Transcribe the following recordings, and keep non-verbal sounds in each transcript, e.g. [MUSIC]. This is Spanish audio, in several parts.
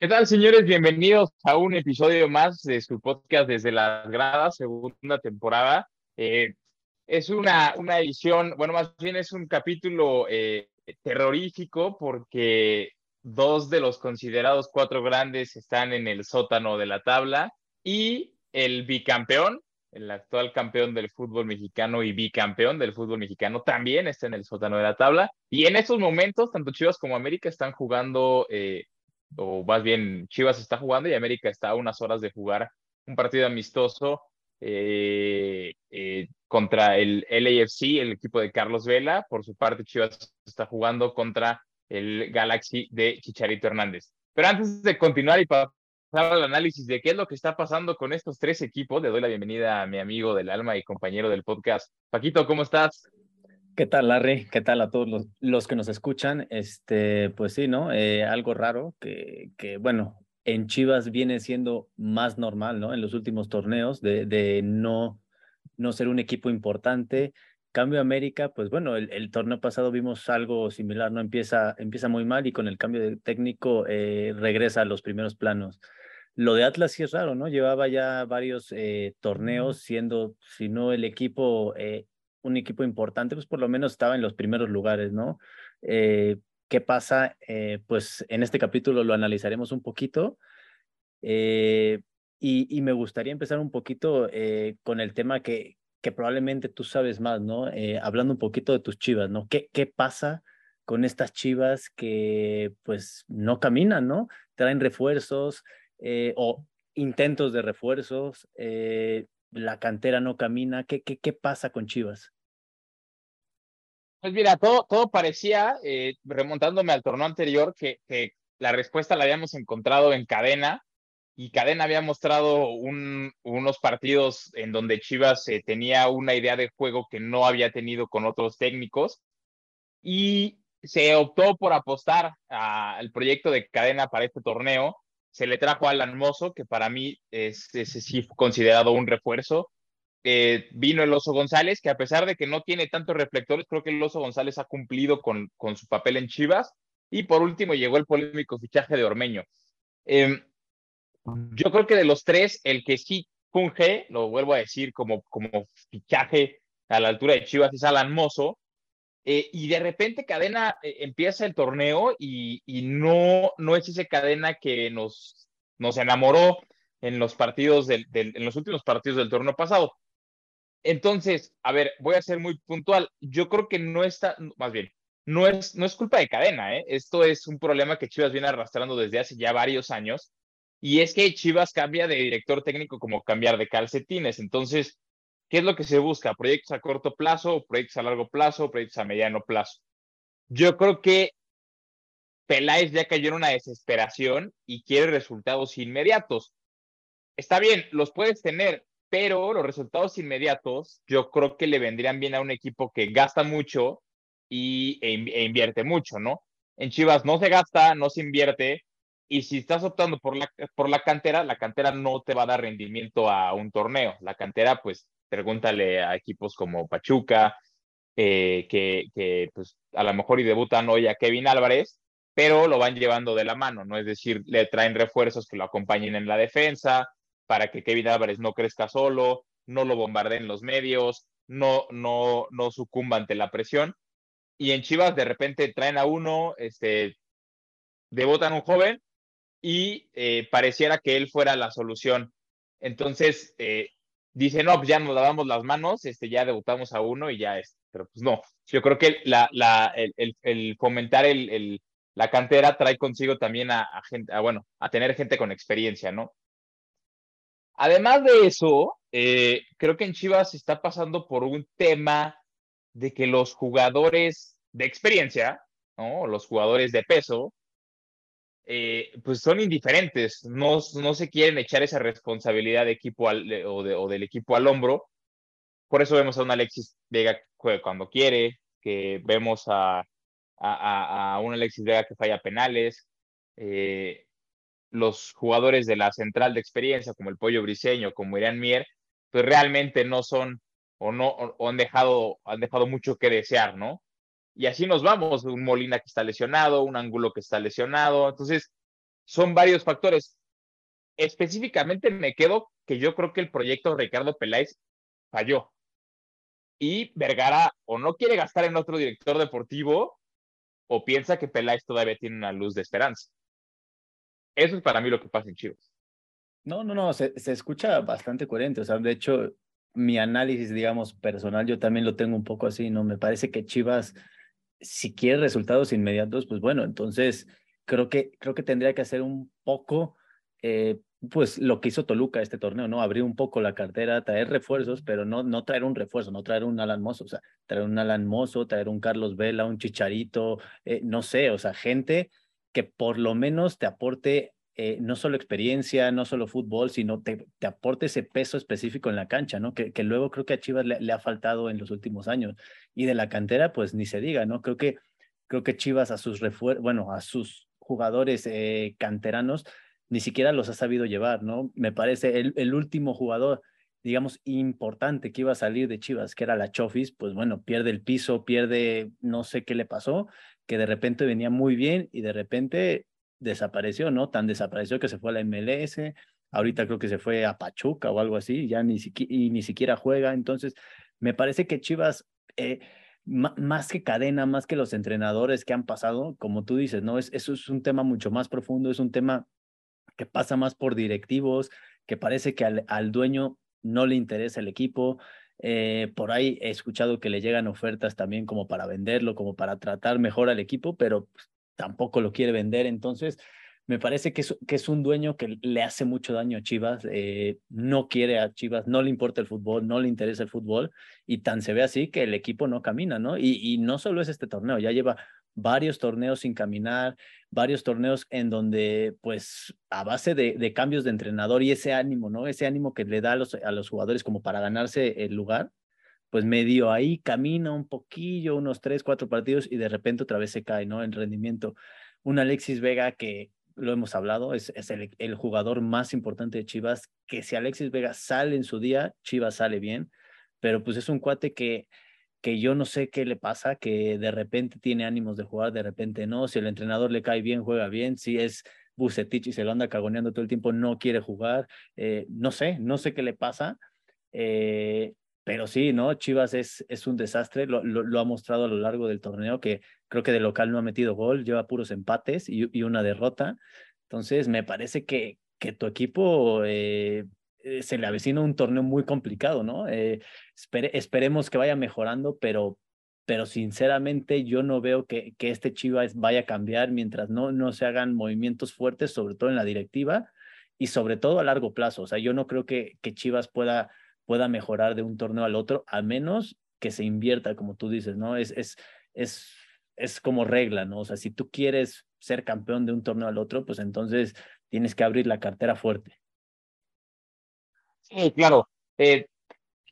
¿Qué tal, señores? Bienvenidos a un episodio más de su podcast desde las gradas, segunda temporada. Eh, es una, una edición, bueno, más bien es un capítulo eh, terrorífico porque dos de los considerados cuatro grandes están en el sótano de la tabla y el bicampeón, el actual campeón del fútbol mexicano y bicampeón del fútbol mexicano también está en el sótano de la tabla. Y en estos momentos, tanto Chivas como América están jugando eh, o más bien Chivas está jugando y América está a unas horas de jugar un partido amistoso eh, eh, contra el LAFC, el equipo de Carlos Vela. Por su parte, Chivas está jugando contra el Galaxy de Chicharito Hernández. Pero antes de continuar y pasar al análisis de qué es lo que está pasando con estos tres equipos, le doy la bienvenida a mi amigo del alma y compañero del podcast. Paquito, ¿cómo estás? ¿Qué tal, Larry? ¿Qué tal a todos los, los que nos escuchan? Este, pues sí, ¿no? Eh, algo raro que, que, bueno, en Chivas viene siendo más normal, ¿no? En los últimos torneos de, de no, no ser un equipo importante. Cambio América, pues bueno, el, el, torneo pasado vimos algo similar, ¿no? Empieza, empieza muy mal y con el cambio de técnico eh, regresa a los primeros planos. Lo de Atlas sí es raro, ¿no? Llevaba ya varios eh, torneos siendo, si no el equipo eh, un equipo importante, pues por lo menos estaba en los primeros lugares, ¿no? Eh, ¿Qué pasa? Eh, pues en este capítulo lo analizaremos un poquito. Eh, y, me gustaría empezar un poquito con el tema que, que probablemente tú sabes más, ¿no? Hablando un poquito de tus chivas, ¿no? ¿Qué, qué pasa con estas chivas que pues no caminan, ¿no? Traen refuerzos o intentos de refuerzos, la cantera no camina. ¿Qué, qué, qué pasa con Chivas? Pues mira, todo, todo parecía, eh, remontándome al torneo anterior, que, que, la respuesta la habíamos encontrado en cadena y cadena había mostrado un, unos partidos en donde Chivas eh, tenía una idea de juego que no había tenido con otros técnicos y se optó por apostar al proyecto de cadena para este torneo. Se le trajo a Alan Mozo, que para mí es, considerado un refuerzo eh, vino el Oso González, que a pesar de que no tiene tantos reflectores, creo que el Oso González ha cumplido con, su papel en Chivas. Y por último llegó el polémico fichaje de Ormeño. Eh, yo creo que de los tres, el que sí funge, lo vuelvo a decir, como, como fichaje a la altura de Chivas es Alan Mozo. Eh, y de repente Cadena eh, empieza el torneo y, y, no, no es ese Cadena que nos, nos enamoró en los partidos del, en los últimos partidos del torneo pasado. Entonces, a ver, voy a ser muy puntual. Yo creo que no está, más bien, no es, no es culpa de cadena, ¿eh? Esto es un problema que Chivas viene arrastrando desde hace ya varios años. Y es que Chivas cambia de director técnico como cambiar de calcetines. Entonces, ¿qué es lo que se busca? ¿Proyectos a corto plazo, proyectos a largo plazo, proyectos a mediano plazo? Yo creo que Peláez ya cayó en una desesperación y quiere resultados inmediatos. Está bien, los puedes tener, pero los resultados inmediatos yo creo que le vendrían bien a un equipo que gasta mucho y, e, e, invierte mucho, ¿no? En Chivas no se gasta, no se invierte, y si estás optando por la, por la cantera, la cantera no te va a dar rendimiento a un torneo. La cantera, pues, pregúntale a equipos como Pachuca, eh, que, pues, a lo mejor y debutan hoy a Kevin Álvarez, pero lo van llevando de la mano, ¿no? Es decir, le traen refuerzos que lo acompañen en la defensa, para que Kevin Álvarez no crezca solo, no lo bombardeen los medios, no, no, no sucumba ante la presión. Y en Chivas de repente traen a uno, este, debutan un joven y eh, pareciera que él fuera la solución. Entonces, eh, dice, no, pues ya nos lavamos las manos, este, ya debutamos a uno y ya es. Pero pues no, yo creo que la, la, el, el, fomentar el, la cantera trae consigo también a, a gente, a, bueno, a tener gente con experiencia, ¿no? Además de eso, eh, creo que en Chivas está pasando por un tema de que los jugadores de experiencia, ¿no? los jugadores de peso, eh, pues son indiferentes, no, no, se quieren echar esa responsabilidad de equipo o, de, o, del equipo al hombro. Por eso vemos a un Alexis Vega cuando quiere, que vemos a, a, a un Alexis Vega que falla penales. Eh, los jugadores de la central de experiencia, como el Pollo Briseño, como Irán Mier, pues realmente no son o no han dejado han dejado mucho que desear, ¿no? Y así nos vamos, un Molina que está lesionado, un Ángulo que está lesionado, entonces son varios factores. Específicamente me quedo que yo creo que el proyecto Ricardo Peláez falló. Y Vergara o no quiere gastar en otro director deportivo o piensa que Peláez todavía tiene una luz de esperanza. Eso es para mí lo que pasa en Chivas. No, no, no, se, se escucha bastante coherente. O sea, de hecho, mi análisis, digamos, personal, yo también lo tengo un poco así, ¿no? Me parece que Chivas, si quiere resultados inmediatos, pues bueno, entonces creo que, creo que tendría que hacer un poco, eh, pues lo que hizo Toluca este torneo, ¿no? Abrir un poco la cartera, traer refuerzos, pero no, no traer un refuerzo, no traer un Alan Mozo, o sea, traer un Alan Mozo, traer un Carlos Vela, un Chicharito, eh, no sé, o sea, gente que por lo menos te aporte eh, no solo experiencia, no solo fútbol, sino te, te, aporte ese peso específico en la cancha, ¿no? Que, luego creo que a Chivas le, ha faltado en los últimos años. Y de la cantera, pues ni se diga, ¿no? Creo que, creo que Chivas a sus refuerzos, bueno, a sus jugadores eh, canteranos, ni siquiera los ha sabido llevar, ¿no? Me parece el, el último jugador digamos, importante que iba a salir de Chivas, que era la Chofis, pues bueno, pierde el piso, pierde, no sé qué le pasó, que de repente venía muy bien y de repente desapareció, ¿no? Tan desapareció que se fue a la MLS, ahorita creo que se fue a Pachuca o algo así, ya ni, siquiera, y ni siquiera juega, entonces me parece que Chivas... Eh, más que cadena, más que los entrenadores que han pasado, como tú dices, ¿no? Es, eso es un tema mucho más profundo, es un tema que pasa más por directivos, que parece que al, al dueño no le interesa el equipo. Eh, por ahí he escuchado que le llegan ofertas también como para venderlo, como para tratar mejor al equipo, pero pues, tampoco lo quiere vender. Entonces, me parece que es, un dueño que le hace mucho daño a Chivas, eh, no quiere a Chivas, no le importa el fútbol, no le interesa el fútbol y tan se ve así que el equipo no camina, ¿no? Y, y no solo es este torneo, ya lleva varios torneos sin caminar, varios torneos en donde, pues, a base de, de, cambios de entrenador y ese ánimo, ¿no? Ese ánimo que le da a los, a los jugadores como para ganarse el lugar, pues medio ahí camina un poquillo, unos tres, cuatro partidos y de repente otra vez se cae, ¿no? En rendimiento. Un Alexis Vega que lo hemos hablado, es, el, jugador más importante de Chivas, que si Alexis Vega sale en su día, Chivas sale bien, pero pues es un cuate que, que yo no sé qué le pasa, que de repente tiene ánimos de jugar, de repente no, si el entrenador le cae bien, juega bien, si es Bucetich y se lo anda cagoneando todo el tiempo, no quiere jugar, eh, no sé, no sé qué le pasa. Eh, pero sí, ¿no? Chivas es, es un desastre, lo, lo, ha mostrado a lo largo del torneo, que creo que de local no ha metido gol, lleva puros empates y, y una derrota. Entonces, me parece que, que tu equipo eh, se le avecina un torneo muy complicado, ¿no? Eh, espere, esperemos que vaya mejorando, pero, pero sinceramente yo no veo que, que este Chivas vaya a cambiar mientras no, no se hagan movimientos fuertes, sobre todo en la directiva y sobre todo a largo plazo. O sea, yo no creo que, que Chivas pueda pueda mejorar de un torneo al otro, a menos que se invierta, como tú dices, ¿no? Es, es, es, es como regla, ¿no? O sea, si tú quieres ser campeón de un torneo al otro, pues entonces tienes que abrir la cartera fuerte. Sí, claro. Eh,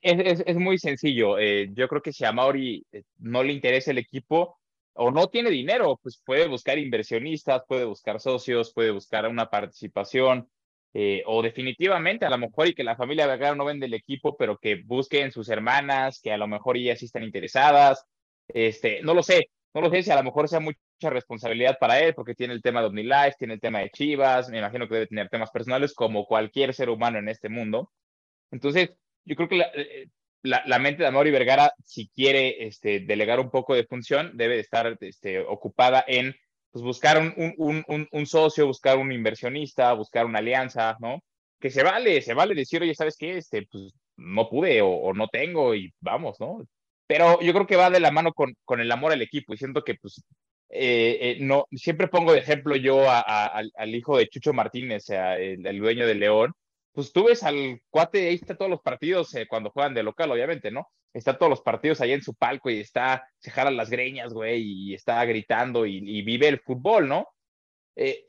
es, es, es, muy sencillo. Eh, yo creo que si a Mauri eh, no le interesa el equipo o no tiene dinero, pues puede buscar inversionistas, puede buscar socios, puede buscar una participación, eh, o definitivamente a lo mejor y que la familia Vergara no vende el equipo, pero que busquen sus hermanas, que a lo mejor ellas sí están interesadas, este, no lo sé, no lo sé si a lo mejor sea mucha responsabilidad para él, porque tiene el tema de OmniLife, tiene el tema de Chivas, me imagino que debe tener temas personales como cualquier ser humano en este mundo. Entonces, yo creo que la, eh, la, la mente de Amor y Vergara, si quiere este, delegar un poco de función, debe estar este, ocupada en pues buscar un, socio, buscar un inversionista, buscar una alianza, ¿no? Que se vale, se vale decir, oye, ¿sabes qué? Este, pues no pude o, no tengo y vamos, ¿no? Pero yo creo que va de la mano con, con el amor al equipo y siento que, pues, eh, eh, no, siempre pongo de ejemplo yo al, hijo de Chucho Martínez, el, el, dueño de León, pues tú ves al cuate, ahí está todos los partidos eh, cuando juegan de local, obviamente, ¿no? Está todos los partidos ahí en su palco y está, se jala las greñas, güey, y está gritando y, y vive el fútbol, ¿no? Eh,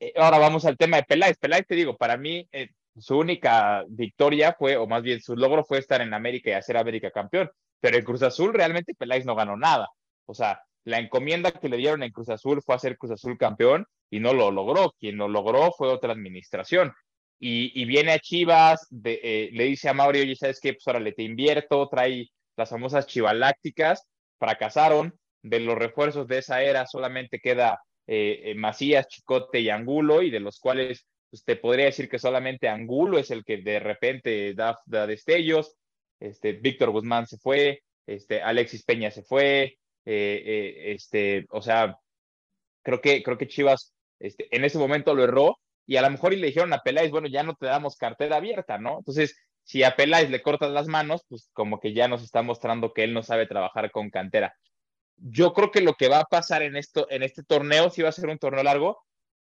eh, ahora vamos al tema de Peláez. Peláez, te digo, para mí, su única victoria fue, o más bien su logro fue estar en América y hacer América campeón. Pero en Cruz Azul realmente Peláez no ganó nada. O sea, la encomienda que le dieron en Cruz Azul fue hacer Cruz Azul campeón y no lo logró. Quien lo logró fue otra administración y, viene a Chivas, eh, le dice a Mauri, oye, ¿sabes qué? Pues ahora le te invierto, trae las famosas chivalácticas, fracasaron, de los refuerzos de esa era solamente queda eh, Macías, Chicote y Angulo, y de los cuales pues, te podría decir que solamente Angulo es el que de repente da, da destellos, este, Víctor Guzmán se fue, este, Alexis Peña se fue, este, o sea, creo que, creo que Chivas este, en ese momento lo erró y a lo mejor y le dijeron a Peláez, bueno, ya no te damos cartera abierta, ¿no? Entonces, si a Peláez le cortas las manos, pues como que ya nos está mostrando que él no sabe trabajar con cantera. Yo creo que lo que va a pasar en, esto, en este torneo sí va a ser un torneo largo,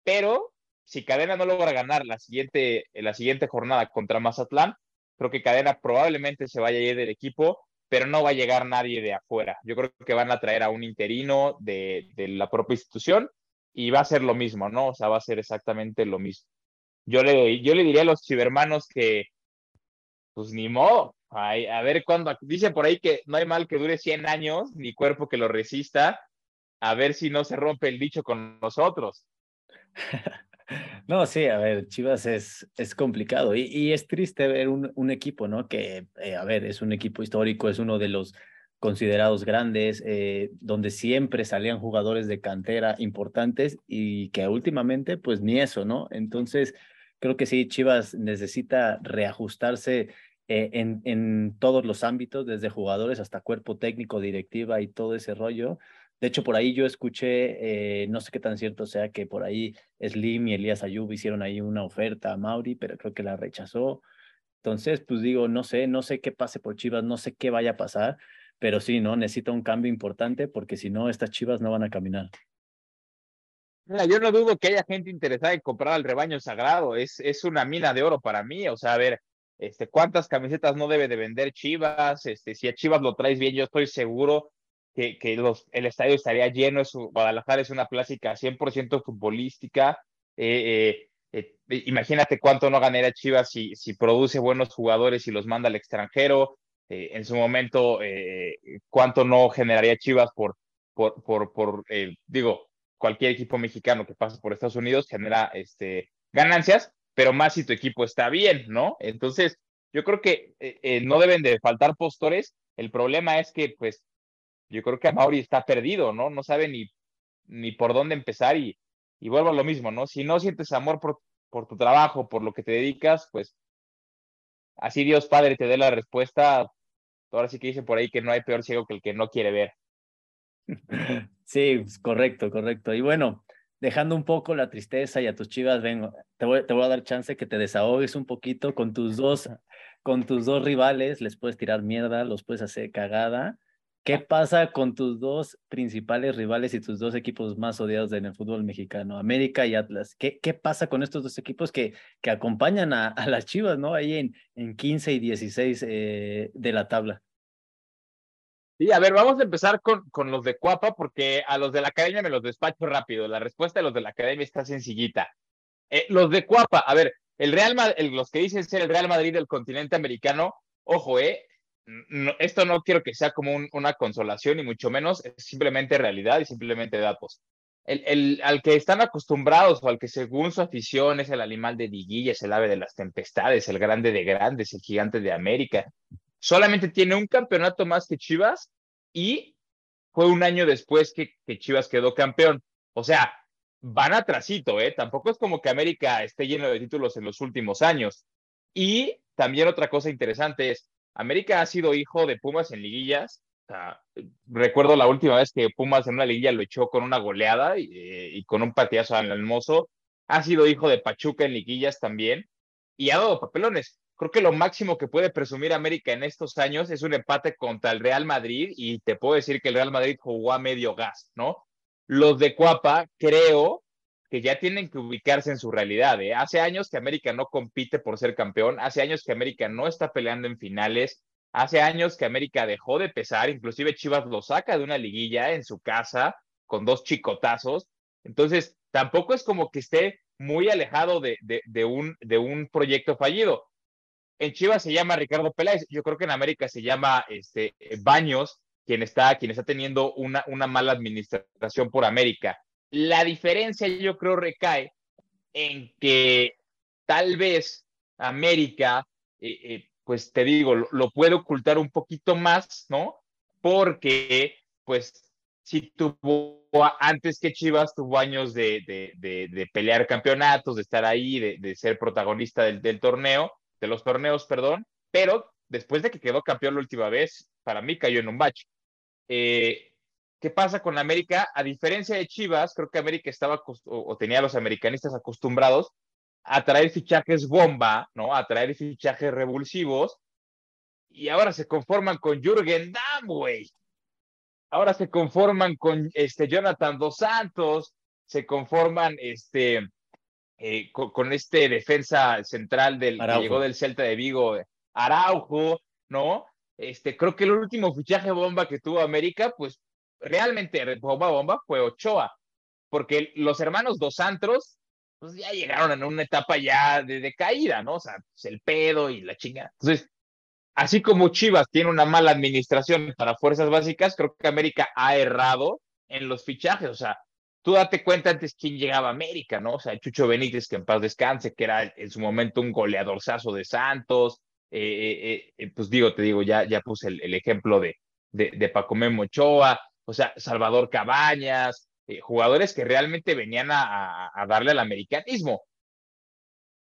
pero si Cadena no logra ganar la siguiente, la siguiente jornada contra Mazatlán, creo que Cadena probablemente se vaya a ir del equipo, pero no va a llegar nadie de afuera. Yo creo que van a traer a un interino de, de la propia institución y va a ser lo mismo, ¿no? O sea, va a ser exactamente lo mismo. Yo le, yo le diría a los chivermanos que, pues ni modo, a, a ver cuándo, dicen por ahí que no hay mal que dure 100 años, ni cuerpo que lo resista, a ver si no se rompe el dicho con nosotros. [LAUGHS] No, sí, a ver, Chivas es, es complicado y, y es triste ver un, un equipo, ¿no? Que, eh, a ver, es un equipo histórico, es uno de los considerados grandes, eh, donde siempre salían jugadores de cantera importantes y que últimamente pues ni eso, ¿no? Entonces, creo que sí, Chivas necesita reajustarse eh, en, en todos los ámbitos, desde jugadores hasta cuerpo técnico, directiva y todo ese rollo. De hecho, por ahí yo escuché, eh, no sé qué tan cierto sea, que por ahí Slim y Elías Ayub hicieron ahí una oferta a Mauri, pero creo que la rechazó. Entonces, pues digo, no sé, no sé qué pase por Chivas, no sé qué vaya a pasar, pero sí, ¿no? Necesita un cambio importante porque si no, estas chivas no van a caminar. Yo no dudo que haya gente interesada en comprar al rebaño sagrado. Es, es una mina de oro para mí. O sea, a ver, este, ¿cuántas camisetas no debe de vender Chivas? Este, si a Chivas lo traes bien, yo estoy seguro que, que los, el estadio estaría lleno. Es, Guadalajara es una clásica 100% futbolística. Eh, eh, eh, imagínate cuánto no ganaría Chivas si, si produce buenos jugadores y los manda al extranjero. Eh, en su momento, eh, cuánto no generaría Chivas por, por, por, eh, digo, cualquier equipo mexicano que pase por Estados Unidos genera este, ganancias, pero más si tu equipo está bien, ¿no? Entonces, yo creo que no deben de faltar postores. El problema es que, pues, yo creo que Mauri está perdido, ¿no? No sabe ni, ni por dónde empezar y, y vuelvo a lo mismo, ¿no? Si no sientes amor por, por tu trabajo, por lo que te dedicas, pues así Dios Padre te dé la respuesta, ahora sí que dice por ahí que no hay peor ciego que el que no quiere ver. [LAUGHS] Sí, correcto, correcto. Y bueno, dejando un poco la tristeza y a tus chivas, vengo, te voy, te voy a dar chance que te desahogues un poquito con tus dos, con tus dos rivales, les puedes tirar mierda, los puedes hacer cagada. ¿Qué pasa con tus dos principales rivales y tus dos equipos más odiados en el fútbol mexicano, América y Atlas? ¿Qué, qué pasa con estos dos equipos que, que acompañan a, a las Chivas, ¿no? Ahí en, en 15 y 16 eh, de la tabla. Sí, a ver, vamos a empezar con, con los de Cuapa, porque a los de la academia me los despacho rápido. La respuesta de los de la academia está sencillita. Eh, los de Cuapa, a ver, el Real Madrid, los que dicen ser el Real Madrid del continente americano, ojo, eh, esto no quiero que sea como una consolación, y mucho menos, es simplemente realidad y simplemente datos. El, el, al que están acostumbrados o al que según su afición es el animal de Diguillas, el ave de las tempestades, el grande de grandes, el gigante de América, solamente tiene un campeonato más que Chivas y fue un año después que, que Chivas quedó campeón. O sea, van atrasito, ¿eh? Tampoco es como que América esté lleno de títulos en los últimos años. Y también otra cosa interesante es, América ha sido hijo de Pumas en liguillas. recuerdo la última vez que Pumas en una liguilla lo echó con una goleada y, eh, con un patiazo al hermoso. Ha sido hijo de Pachuca en liguillas también y ha dado papelones. Creo que lo máximo que puede presumir América en estos años es un empate contra el Real Madrid y te puedo decir que el Real Madrid jugó a medio gas, ¿no? Los de Cuapa creo que ya tienen que ubicarse en su realidad. ¿eh? Hace años que América no compite por ser campeón, hace años que América no está peleando en finales, hace años que América dejó de pesar, inclusive Chivas lo saca de una liguilla en su casa con dos chicotazos. Entonces, tampoco es como que esté muy alejado de, de, un, de un proyecto fallido. En Chivas se llama Ricardo Peláez, yo creo que en América se llama este, Baños, quien está, quien está teniendo una, una mala administración por América. La diferencia yo creo recae en que tal vez América, eh, eh, pues te digo, lo, puede ocultar un poquito más, ¿no? Porque pues sí tuvo, antes que Chivas, tuvo años de, de, pelear campeonatos, de estar ahí, de, ser protagonista del, del, torneo, de los torneos, perdón, pero después de que quedó campeón la última vez, para mí cayó en un bache. Eh, ¿Qué pasa con América? A diferencia de Chivas, creo que América estaba o, tenía a los americanistas acostumbrados a traer fichajes bomba, ¿no? A traer fichajes revulsivos. Y ahora se conforman con Jürgen Damm, güey ahora se conforman con este Jonathan Dos Santos, se conforman este, eh, con, este defensa central del que llegó del Celta de Vigo, Araujo, ¿no? Este, creo que el último fichaje bomba que tuvo América, pues realmente bomba bomba fue Ochoa, porque los hermanos Dos Santos, pues ya llegaron en una etapa ya de, de caída, ¿no? O sea, pues, el pedo y la chinga. Entonces, así como Chivas tiene una mala administración para fuerzas básicas, creo que América ha errado en los fichajes. O sea, tú date cuenta antes quién llegaba a América, ¿no? O sea, Chucho Benítez, que en paz descanse, que era en su momento un goleadorzazo de Santos. Eh, eh, eh, pues digo, te digo, ya, ya puse el, ejemplo de, de, de Paco Ochoa, o sea, Salvador Cabañas, jugadores que realmente venían a, darle al americanismo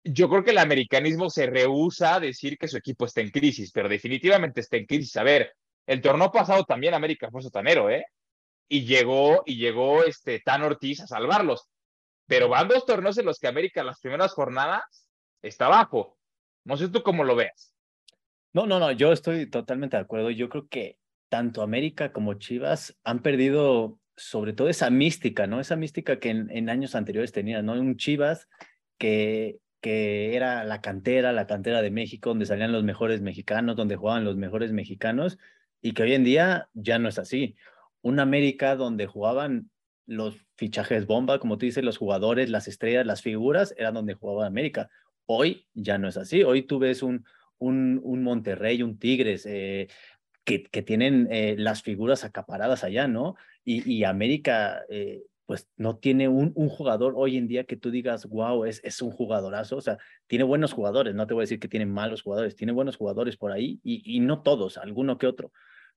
yo creo que el americanismo se rehúsa a decir que su equipo está en crisis, pero definitivamente está en crisis. A ver, el torneo pasado también América fue sotanero, ¿eh? Y llegó, y llegó este Tan Ortiz a salvarlos. Pero van dos torneos en los que América las primeras jornadas está bajo. No sé tú cómo lo veas. No, no, no, yo estoy totalmente de acuerdo. Yo creo que tanto América como Chivas han perdido sobre todo esa mística, ¿no? Esa mística que en, años anteriores tenían, ¿no? Un Chivas que que era la cantera, la cantera de México, donde salían los mejores mexicanos, donde jugaban los mejores mexicanos, y que hoy en día ya no es así. Un América donde jugaban los fichajes bomba, como tú dices, los jugadores, las estrellas, las figuras, eran donde jugaba América. Hoy ya no es así. Hoy tú ves un, un, un Monterrey, un Tigres, eh, que, tienen eh, las figuras acaparadas allá, ¿no? Y, y América eh, pues no tiene un, jugador hoy en día que tú digas, wow, es, es un jugadorazo. O sea, tiene buenos jugadores, no te voy a decir que tiene malos jugadores, tiene buenos jugadores por ahí y no todos, alguno que otro.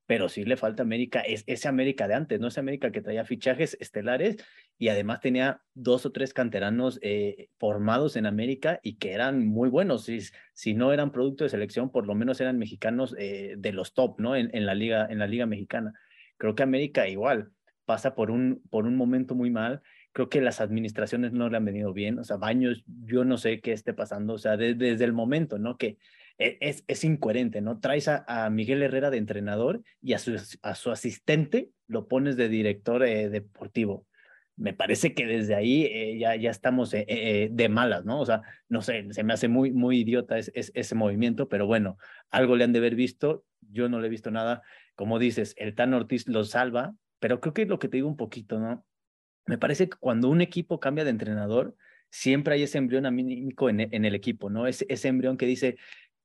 Pero sí le falta América, es ese América de antes, no ese América que traía fichajes estelares y además tenía dos o tres canteranos eh, formados en América y que eran muy buenos. Si, si no eran producto de selección, por lo menos eran mexicanos eh, de los top, ¿no? En, en, la liga, en la liga mexicana. Creo que América igual pasa por un, por un momento muy mal. Creo que las administraciones no le han venido bien. O sea, Baños, yo no sé qué esté pasando. O sea, desde el momento, ¿no? Que es, es incoherente, ¿no? Traes a, Miguel Herrera de entrenador y a su, a su asistente lo pones de director eh, deportivo. Me parece que desde ahí eh, ya, ya estamos eh, de malas, ¿no? O sea, no sé, se me hace muy, muy idiota es, ese movimiento, pero bueno, algo le han de haber visto. Yo no le he visto nada. Como dices, el Tan Ortiz lo salva, pero creo que es lo que te digo un poquito, ¿no? Me parece que cuando un equipo cambia de entrenador, siempre hay ese embrión anímico en, en el equipo, ¿no? Ese, ese embrión que dice,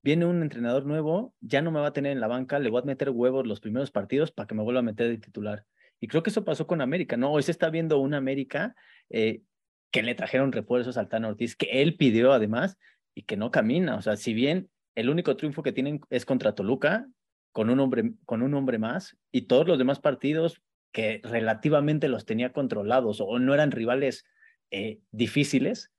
viene un entrenador nuevo, ya no me va a tener en la banca, le voy a meter huevos los primeros partidos para que me vuelva a meter de titular. Y creo que eso pasó con América, ¿no? Hoy se está viendo una América eh, que le trajeron refuerzos al Tano Ortiz, que él pidió además y que no camina. O sea, si bien el único triunfo que tienen es contra Toluca, con un hombre, con un hombre más, y todos los demás partidos que relativamente los tenía controlados o no eran rivales eh, difíciles,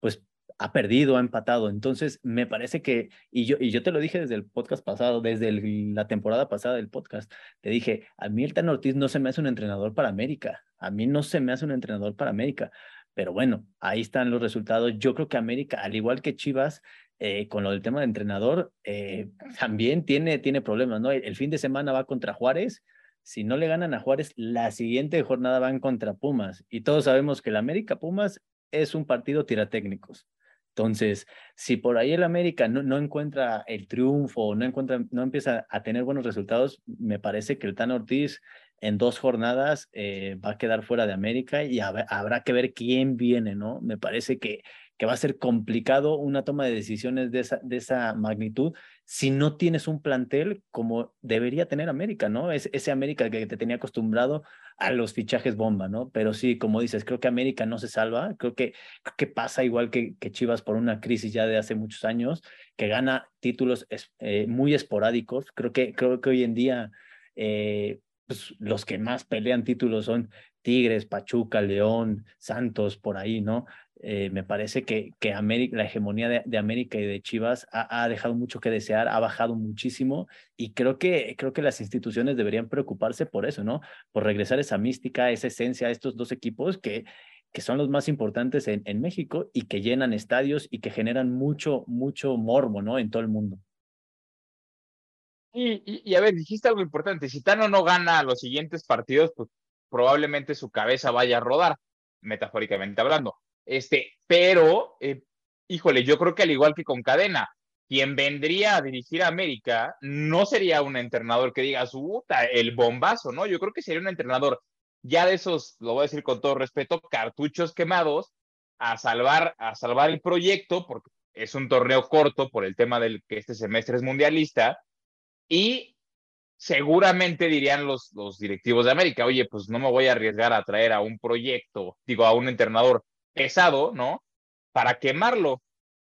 pues ha perdido, ha empatado. Entonces, me parece que, y yo, y yo te lo dije desde el podcast pasado, desde la temporada pasada del podcast, te dije, a mí el Tan Ortiz no se me hace un entrenador para América, a mí no se me hace un entrenador para América, pero bueno, ahí están los resultados. Yo creo que América, al igual que Chivas, eh, con lo del tema de entrenador, eh, también tiene, tiene problemas, ¿no? el fin de semana va contra Juárez si no le ganan a Juárez, la siguiente jornada van contra Pumas. Y todos sabemos que el América Pumas es un partido tiratécnicos. Entonces, si por ahí el América no, no encuentra el triunfo, no, encuentra, no empieza a tener buenos resultados, me parece que el Tan Ortiz en dos jornadas eh, va a quedar fuera de América y habrá que ver quién viene, ¿no? Me parece que va a ser complicado una toma de decisiones de esa, de esa magnitud si no tienes un plantel como debería tener América, ¿no? Es ese América que te tenía acostumbrado a los fichajes bomba, ¿no? Pero sí, como dices, creo que América no se salva, creo que, que pasa igual que, que Chivas por una crisis ya de hace muchos años, que gana títulos eh, muy esporádicos, creo que, creo que hoy en día... Eh, pues, los que más pelean títulos son Tigres, Pachuca, León, Santos, por ahí, ¿no? Eh, me parece que, que América, la hegemonía de, América y de Chivas ha, dejado mucho que desear, ha bajado muchísimo y creo que, creo que las instituciones deberían preocuparse por eso, ¿no? Por regresar esa mística, esa esencia a estos dos equipos que, que son los más importantes en, en México y que llenan estadios y que generan mucho, mucho morbo, ¿no? En todo el mundo. Y, y, a ver, dijiste algo importante. Si Tano no gana los siguientes partidos, pues probablemente su cabeza vaya a rodar, metafóricamente hablando. Este, pero, eh, híjole, yo creo que al igual que con Cadena, quien vendría a dirigir a América no sería un entrenador que diga, puta, el bombazo, ¿no? Yo creo que sería un entrenador ya de esos, lo voy a decir con todo respeto, cartuchos quemados a salvar, a salvar el proyecto, porque es un torneo corto por el tema del que este semestre es mundialista, y seguramente dirían los, los directivos de América, oye, pues no me voy a arriesgar a traer a un proyecto, digo, a un entrenador pesado, ¿no? Para quemarlo,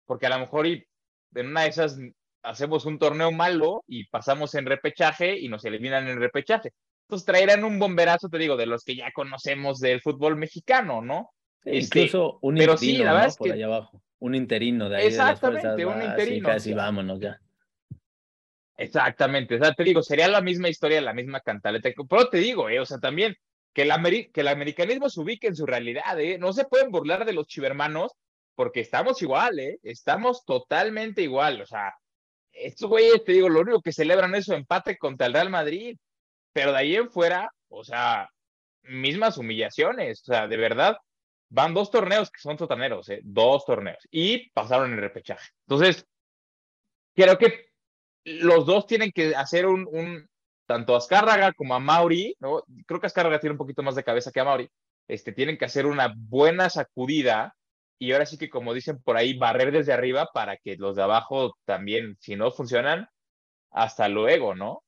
porque a lo mejor y en una de esas hacemos un torneo malo y pasamos en repechaje y nos eliminan en repechaje. Entonces traerán un bomberazo, te digo, de los que ya conocemos del fútbol mexicano, ¿no? Este, incluso un pero interino, sí, la es que... allá abajo. Un interino de ahí Exactamente, de las un interino. casi vámonos ya. Exactamente, o sea, te digo, sería la misma historia, la misma cantaleta, pero te digo, eh, o sea, también que el, que el americanismo se ubique en su realidad, eh, no se pueden burlar de los chivermanos porque estamos igual, eh, estamos totalmente igual, o sea, estos güeyes, te digo, lo único que celebran es su empate contra el Real Madrid, pero de ahí en fuera, o sea, mismas humillaciones, o sea, de verdad, van dos torneos que son sotaneros, eh, dos torneos, y pasaron el repechaje. Entonces, creo que los dos tienen que hacer un, un tanto a Azcárraga como a Mauri, ¿no? Creo que Azcárraga tiene un poquito más de cabeza que a Mauri, este, tienen que hacer una buena sacudida y ahora sí que como dicen por ahí, barrer desde arriba para que los de abajo también, si no funcionan, hasta luego, ¿no?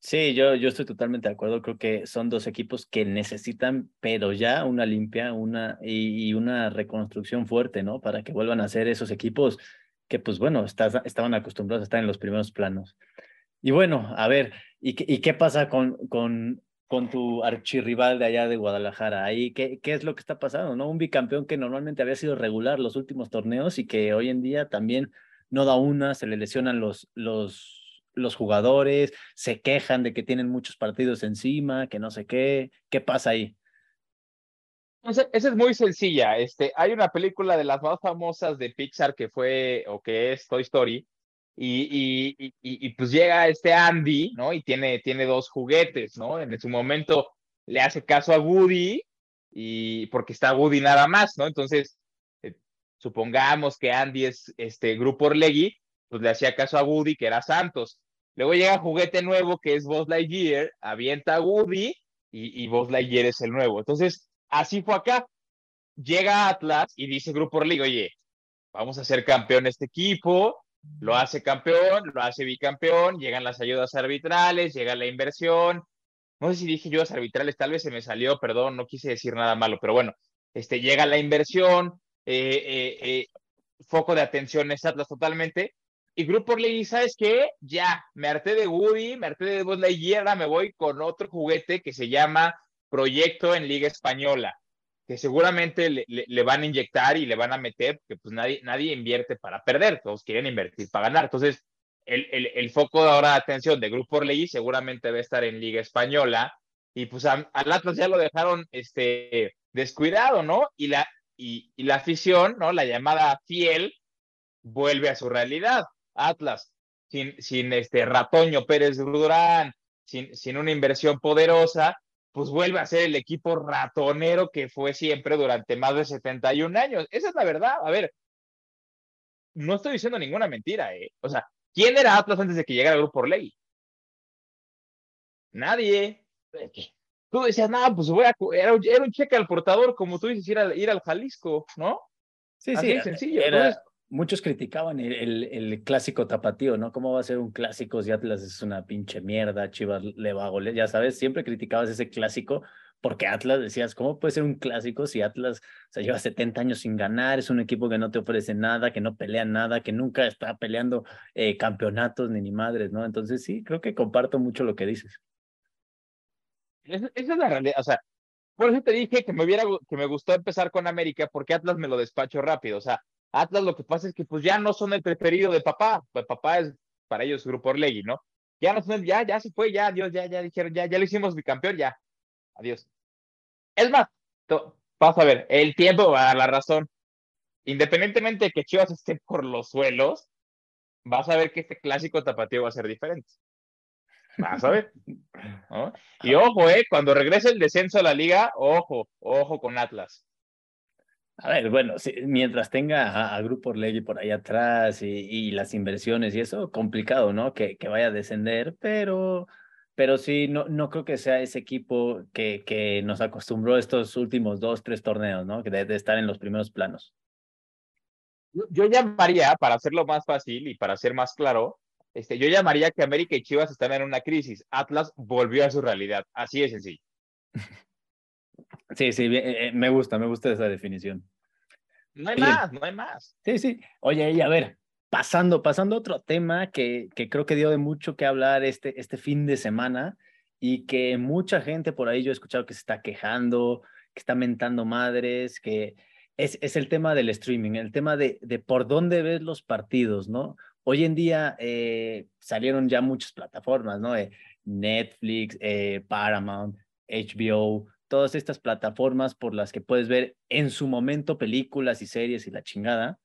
Sí, yo, yo estoy totalmente de acuerdo. Creo que son dos equipos que necesitan, pero ya una limpia una, y, y una reconstrucción fuerte, ¿no? Para que vuelvan a ser esos equipos que pues bueno, estaban acostumbrados a estar en los primeros planos. Y bueno, a ver, ¿y, qué pasa con, con, tu archirrival de allá de Guadalajara? Ahí, ¿qué, ¿Qué es lo que está pasando? ¿no? Un bicampeón que normalmente había sido regular los últimos torneos y que hoy en día también no da una, se le lesionan los, los, los jugadores, se quejan de que tienen muchos partidos encima, que no sé qué. ¿Qué pasa ahí? Esa, es muy sencilla. Este, hay una película de las más famosas de Pixar que fue o que es Toy Story. Y, y, y, pues llega este Andy, ¿no? Y tiene, tiene dos juguetes, ¿no? En su momento le hace caso a Woody y porque está Woody nada más, ¿no? Entonces, eh, supongamos que Andy es este grupo Orlegui, pues le hacía caso a Woody, que era Santos. Luego llega juguete nuevo que es Buzz Lightyear, avienta a Woody y, y Buzz Lightyear es el nuevo. Entonces, Así fue acá. Llega Atlas y dice Grupo Orlegui, oye, vamos a ser campeón este equipo, lo hace campeón, lo hace bicampeón, llegan las ayudas arbitrales, llega la inversión. No sé si dije ayudas arbitrales, tal vez se me salió, perdón, no quise decir nada malo, pero bueno, este, llega la inversión, eh, eh, eh, foco de atención es Atlas totalmente. Y Grupo Orlegui, ¿sabes qué? Ya, me harté de Woody, me harté de Buzz Lightyear, me voy con otro juguete que se llama proyecto en Liga Española, seguramente le, van a inyectar y le van a meter, que pues nadie, nadie invierte para perder, todos quieren invertir para ganar. Entonces, el, el, foco de ahora de atención de Grupo Orlegui seguramente va a estar en Liga Española, y pues al Atlas ya lo dejaron este, descuidado, ¿no? Y la, y, la afición, ¿no? La llamada fiel, vuelve a su realidad. Atlas, sin, sin este Ratoño Pérez Durán, sin, sin una inversión poderosa, pues vuelve a ser el equipo ratonero que fue siempre durante más de 71 años. Esa es la verdad. A ver, no estoy diciendo ninguna mentira, ¿eh? O sea, ¿quién era Atlas antes de que llegara el grupo por ley? Nadie. Tú decías, no, pues voy a. Era, era, un cheque al portador, como tú dices, ir al, ir al Jalisco, ¿no? Sí, sí. sencillo. Era, muchos criticaban el, clásico tapatío, ¿no? ¿Cómo va a ser un clásico si Atlas es una pinche mierda, Chivas le va a golear? Ya sabes, siempre criticabas ese clásico porque Atlas decías, ¿cómo puede ser un clásico si Atlas se lleva 70 años sin ganar? Es un equipo que no te ofrece nada, que no pelea nada, que nunca está peleando eh, campeonatos ni ni madres, ¿no? Entonces sí, creo que comparto mucho lo que dices. Esa, es la realidad, o sea, por eso te dije que me hubiera, que me gustó empezar con América, porque Atlas me lo despacho rápido, o sea, Atlas lo que pasa es que pues ya no son el preferido de papá, pues papá es para ellos Grupo Orlegui, ¿no? Ya no son, ya, ya se fue, ya, Dios, ya, ya dijeron, ya, ya lo hicimos bicampeón, ya, adiós. Es más, vas a ver, el tiempo va a dar la razón. Independientemente de que Chivas esté por los suelos, vas a ver que este clásico tapatío va a ser diferente. Vas a ver. Y ojo, eh, cuando regrese el descenso a la liga, ojo, ojo con Atlas. A ver, bueno, mientras tenga a, Grupo Orlegui por ahí atrás y, las inversiones y eso, complicado, ¿no? Que, que vaya a descender, pero, pero sí, no, no creo que sea ese equipo que, que nos acostumbró estos últimos dos, tres torneos, ¿no? De, de estar en los primeros planos. Yo llamaría, para hacerlo más fácil y para ser más claro, este, yo llamaría que América y Chivas están en una crisis. Atlas volvió a su realidad. Así de sencillo. [LAUGHS] Sí, sí, eh, eh, me gusta, me gusta esa definición. No hay más, no hay más. Sí, sí. Oye, y a ver, pasando, pasando a otro tema que, que creo que dio de mucho que hablar este, este fin de semana y que mucha gente por ahí yo he escuchado que se está quejando, que está mentando madres, que es, es el tema del streaming, el tema de, de por dónde ves los partidos, ¿no? Hoy en día eh, salieron ya muchas plataformas, ¿no? Netflix, eh, Paramount, HBO, todas estas plataformas por las que puedes ver en su momento películas y series y la chingada,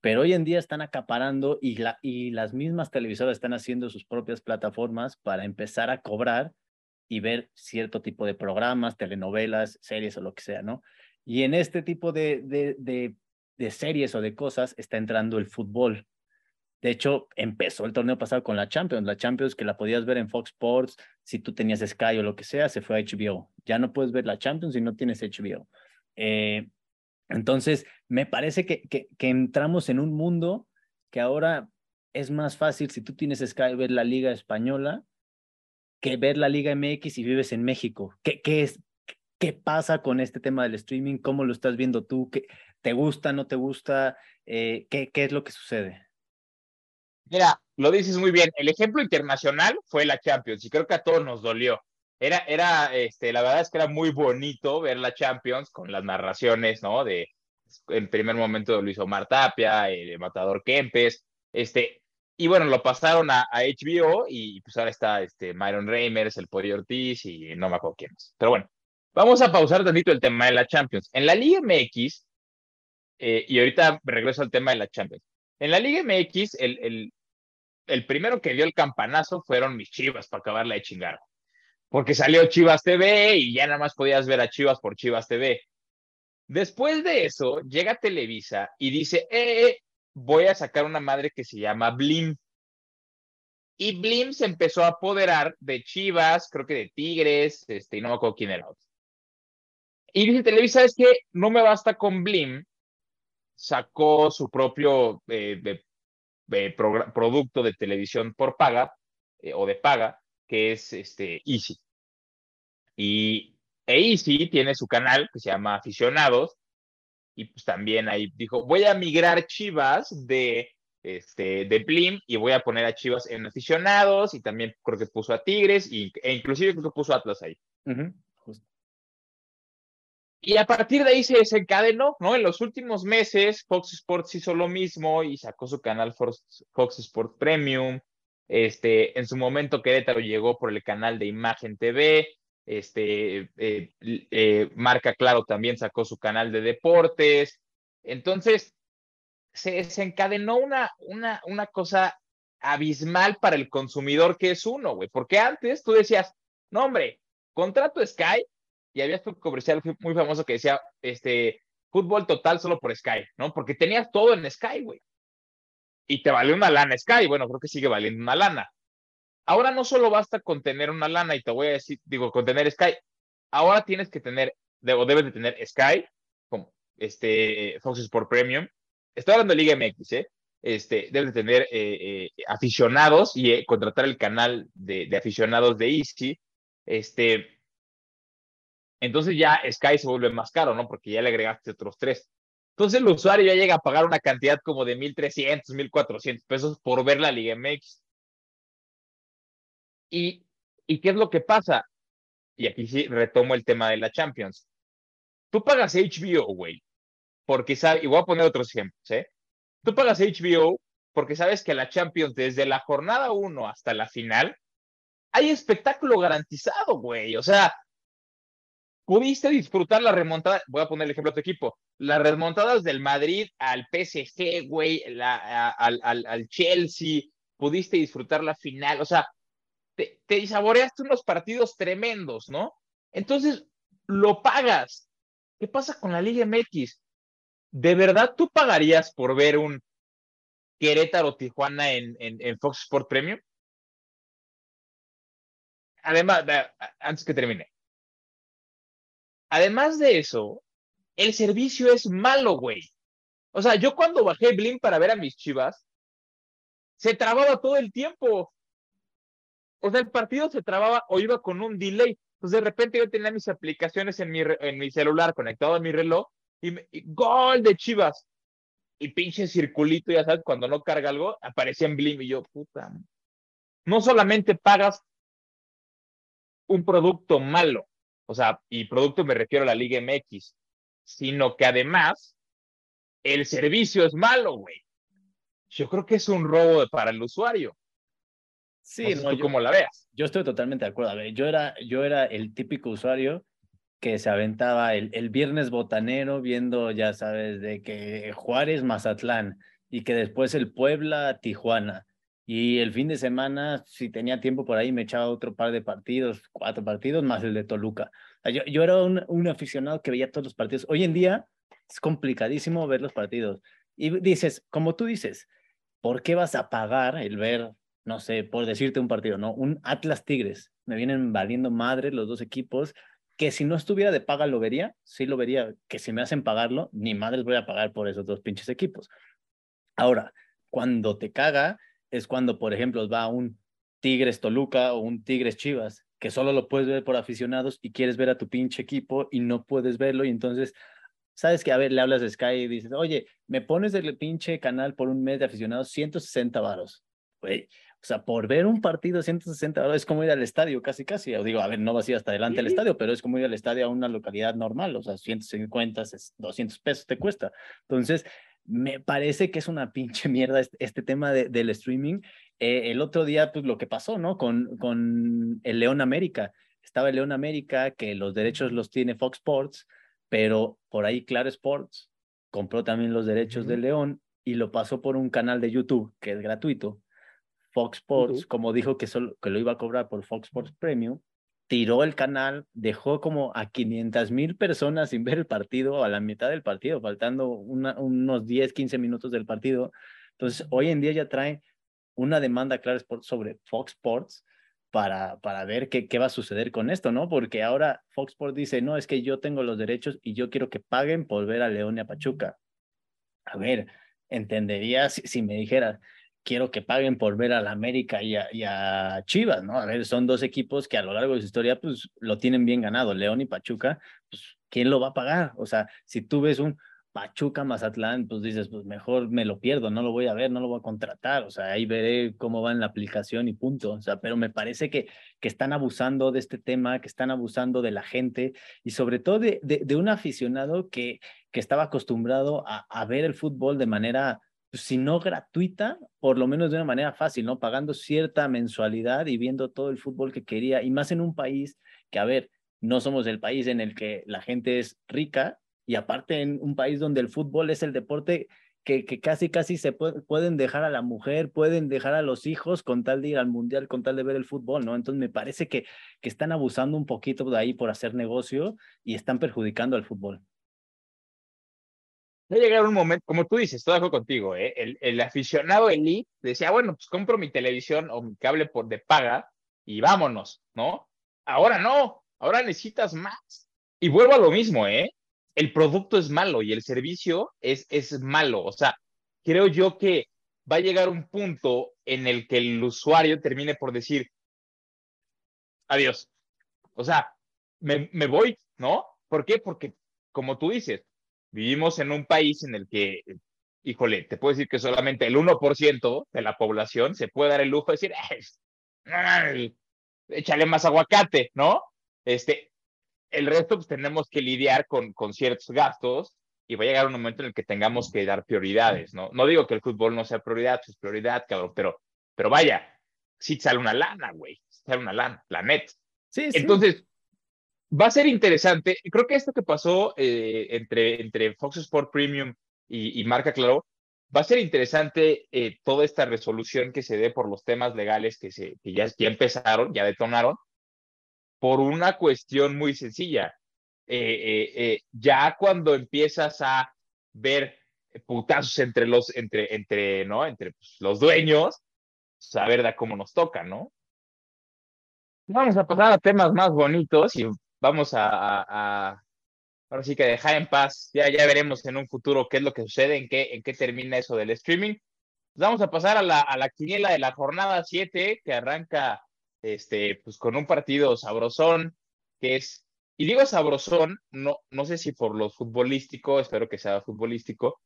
pero hoy en día están acaparando y, la, y las mismas televisoras están haciendo sus propias plataformas para empezar a cobrar y ver cierto tipo de programas, telenovelas, series o lo que sea, ¿no? Y en este tipo de, de, de series o de cosas está entrando el fútbol. De hecho, empezó el torneo pasado con la Champions. La Champions que la podías ver en Fox Sports, si tú tenías Sky o lo que sea, se fue a HBO. Ya no puedes ver la Champions si no tienes HBO. Eh, entonces, me parece que, que, entramos en un mundo que ahora es más fácil si tú tienes Sky ver la Liga Española que ver la Liga MX y vives en México. ¿Qué, qué, es, qué pasa con este tema del streaming? ¿Cómo lo estás viendo tú? ¿Qué, ¿Te gusta, no te gusta? Eh, ¿qué, ¿Qué es lo que sucede? Mira, lo dices muy bien. El ejemplo internacional fue la Champions y creo que a todos nos dolió. Era, era, este, la verdad es que era muy bonito ver la Champions con las narraciones, ¿no? De, en primer momento de Luis Omar Tapia, de Matador Kempes, este, y bueno, lo pasaron a, HBO y pues ahora está este, Myron Reimers, el Pollo Ortiz y no me acuerdo quién más. Pero bueno, vamos a pausar tantito el tema de la Champions. En la Liga MX, eh, y ahorita regreso al tema de la Champions. En la Liga MX, el, el, el primero que dio el campanazo fueron mis chivas para acabarla de chingar. Porque salió Chivas TV y ya nada más podías ver a Chivas por Chivas TV. Después de eso, llega Televisa y dice, eh, eh, voy a sacar una madre que se llama Blim. Y Blim se empezó a apoderar de Chivas, creo que de Tigres, este, y no me acuerdo quién era. Y dice Televisa, es que no me basta con Blim, sacó su propio eh, producto de televisión por paga eh, o de paga, que es este Easy. Y e Easy tiene su canal que se llama Aficionados, y pues también ahí dijo, voy a migrar Chivas de, este, de Blim y voy a poner a Chivas en aficionados y también creo que puso a Tigres y, e inclusive creo puso Atlas ahí. Y a partir de ahí se desencadenó, ¿no? En los últimos meses, Fox Sports hizo lo mismo y sacó su canal Fox Sports Premium. Este, en su momento Querétaro llegó por el canal de Imagen TV. Este, eh, eh, Marca Claro también sacó su canal de deportes. Entonces, se desencadenó una, una, una cosa abismal para el consumidor que es uno, güey. Porque antes tú decías, no, hombre, contrato Sky y había un comercial muy famoso que decía, este, fútbol total solo por Sky, ¿no? Porque tenías todo en Sky, güey. Y te valió una lana Sky, bueno, creo que sigue valiendo una lana. Ahora no solo basta con tener una lana y te voy a decir, digo, con tener Sky, ahora tienes que tener, o debes de tener Sky, como este, Fox Sport Premium. Estoy hablando de Liga MX, ¿eh? Este, debes de tener eh, eh, aficionados y eh, contratar el canal de, de aficionados de Easy. Este, entonces ya Sky se vuelve más caro, ¿no? Porque ya le agregaste otros tres. Entonces el usuario ya llega a pagar una cantidad como de 1.300, 1.400 pesos por ver la Liga MX. ¿Y, ¿Y qué es lo que pasa? y aquí sí retomo el tema de la Champions. Tú pagas HBO, güey, porque sabes, y voy a poner otros ejemplos, ¿eh? Tú pagas HBO porque sabes que la Champions, desde la jornada 1 hasta la final, hay espectáculo garantizado, güey. O sea, pudiste disfrutar la remontada, voy a poner el ejemplo de tu equipo, las remontadas del Madrid al PSG, güey, al, al, Chelsea, pudiste disfrutar la final, o sea, te, te saboreaste unos partidos tremendos, ¿no? Entonces, lo pagas. ¿Qué pasa con la Liga MX? ¿De verdad tú pagarías por ver un Querétaro Tijuana en, en, Fox Sport Premium? Además, antes que termine. Además de eso, el servicio es malo, güey. O sea, yo cuando bajé Blim para ver a mis chivas, se trababa todo el tiempo. O sea, el partido se trababa o iba con un delay. Entonces, de repente yo tenía mis aplicaciones en mi, en mi celular conectado a mi reloj y, gol de Chivas. Y pinche circulito, ya sabes, cuando no carga algo, aparecía en Blim y yo, puta. No solamente pagas un producto malo, o sea, y producto me refiero a la Liga MX, sino que además el servicio es malo, güey. Yo creo que es un robo para el usuario. Sí, no, tú la veas. Yo estoy totalmente de acuerdo. A ver, yo era, yo era el típico usuario que se aventaba el, el viernes botanero viendo, ya sabes, de que Juárez, Mazatlán y que después el Puebla, Tijuana. Y el fin de semana, si tenía tiempo por ahí, me echaba otro par de partidos, cuatro partidos, más el de Toluca. Yo, yo era un, un aficionado que veía todos los partidos. Hoy en día es complicadísimo ver los partidos. Y dices, como tú dices, ¿por qué vas a pagar el ver, no sé, por decirte un partido, ¿no? Un Atlas Tigres. Me vienen valiendo madre los dos equipos que si no estuviera de paga lo vería, sí lo vería, que si me hacen pagarlo, ni madres voy a pagar por esos dos pinches equipos. Ahora, cuando te caga es cuando, por ejemplo, va un Tigres Toluca o un Tigres Chivas, que solo lo puedes ver por aficionados y quieres ver a tu pinche equipo y no puedes verlo y entonces, sabes que, a ver, le hablas de Sky y dices, oye, me pones el pinche canal por un mes de aficionados 160 varos. Güey, o sea, por ver un partido 160 es como ir al estadio, casi, casi. O digo, a ver, no vas a ir hasta adelante al estadio, pero es como ir al estadio a una localidad normal. O sea, 150, 200 pesos te cuesta. Entonces, me parece que es una pinche mierda este, este tema de, del streaming. Eh, el otro día, pues lo que pasó, ¿no? Con, con el León América. Estaba el León América, que los derechos los tiene Fox Sports, pero por ahí Claro Sports compró también los derechos del León y lo pasó por un canal de YouTube que es gratuito Fox Sports, como dijo que, solo, que lo iba a cobrar por Fox Sports Premium, tiró el canal, dejó como a 500 mil personas sin ver el partido, a la mitad del partido, faltando unos 10, 15 minutos del partido. Entonces, hoy en día ya trae una demanda clara sobre Fox Sports para, para ver qué, qué va a suceder con esto, ¿no? Porque ahora Fox Sports dice, no, es que yo tengo los derechos y yo quiero que paguen por ver a León y a Pachuca. A ver, entendería si, si me dijeras, quiero que paguen por ver a la América y a, Chivas, ¿no? A ver, son dos equipos que a lo largo de su historia, pues, lo tienen bien ganado, León y Pachuca, pues, ¿quién lo va a pagar? O sea, si tú ves un Pachuca Mazatlán, pues dices, pues mejor me lo pierdo, no lo voy a ver, no lo voy a contratar, o sea, ahí veré cómo va en la aplicación y punto, o sea, pero me parece que, que están abusando de este tema, que están abusando de la gente y sobre todo de, de, un aficionado que, que estaba acostumbrado a, a ver el fútbol de manera si no gratuita, por lo menos de una manera fácil, ¿no? Pagando cierta mensualidad y viendo todo el fútbol que quería, y más en un país que, a ver, no somos el país en el que la gente es rica, y aparte en un país donde el fútbol es el deporte que, que casi, casi se pueden dejar a la mujer, pueden dejar a los hijos con tal de ir al mundial, con tal de ver el fútbol, ¿no? Entonces me parece que, que están abusando un poquito de ahí por hacer negocio y están perjudicando al fútbol va a llegar un momento, como tú dices, todo acuerdo contigo, ¿eh? el, el, aficionado elite decía, bueno, pues compro mi televisión o mi cable por de paga y vámonos, ¿no? Ahora no, ahora necesitas más. Y vuelvo a lo mismo, ¿eh? El producto es malo y el servicio es, es malo. O sea, creo yo que va a llegar un punto en el que el usuario termine por decir, adiós. O sea, me, me voy, ¿no? ¿Por qué? Porque, como tú dices, Vivimos en un país en el que, híjole, te puedo decir que solamente el 1% de la población se puede dar el lujo de decir, échale más aguacate, ¿no? Este, el resto pues tenemos que lidiar con, con ciertos gastos y va a llegar un momento en el que tengamos que dar prioridades, ¿no? No digo que el fútbol no sea prioridad, es prioridad, cabrón, pero, pero vaya, sí sale una lana, güey, sale una lana, la net. Sí, Entonces, va a ser interesante. Creo que esto que pasó eh, entre, entre Fox Sport Premium y, Marca Claro, va a ser interesante eh, toda esta resolución que se dé por los temas legales que, se, que ya, ya empezaron, ya detonaron, por una cuestión muy sencilla. Eh, ya cuando empiezas a ver putazos entre los, entre, entre, ¿no? entre pues, los dueños, saber de cómo nos toca, ¿no? Vamos a pasar a temas más bonitos y vamos a, a, ahora sí que dejar en paz. Ya, ya veremos en un futuro qué es lo que sucede, en qué, en qué termina eso del streaming. Vamos a pasar a la, a la quiniela de la jornada 7, que arranca este, pues, con un partido sabrosón, que es, y digo sabrosón, no, no sé si por lo futbolístico, espero que sea futbolístico,